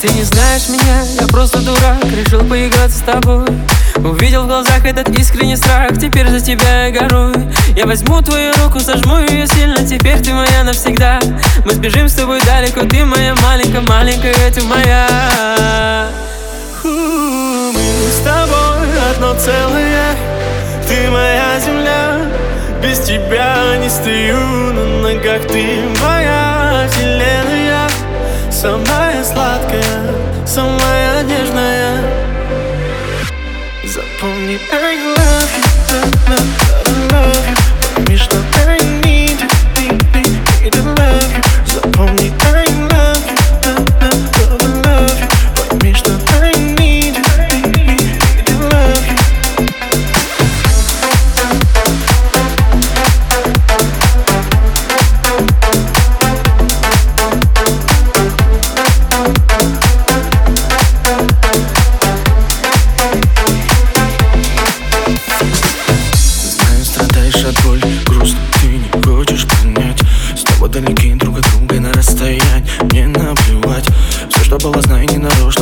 Ты не знаешь меня, я просто дурак Решил поиграться с тобой. Увидел в глазах этот искренний страх Теперь за тебя я горую Я возьму твою руку, сожму ее сильно Теперь ты моя навсегда. Мы сбежим с тобой далеко Ты моя маленькая, маленькая, ты моя. Мы с тобой одно целое Ты моя земля. Без тебя не стою на ногах Ты моя вселенная Самая сладкая, самая нежная. Запомни, I love you, love, love you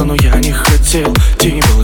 Но я не хотел тебя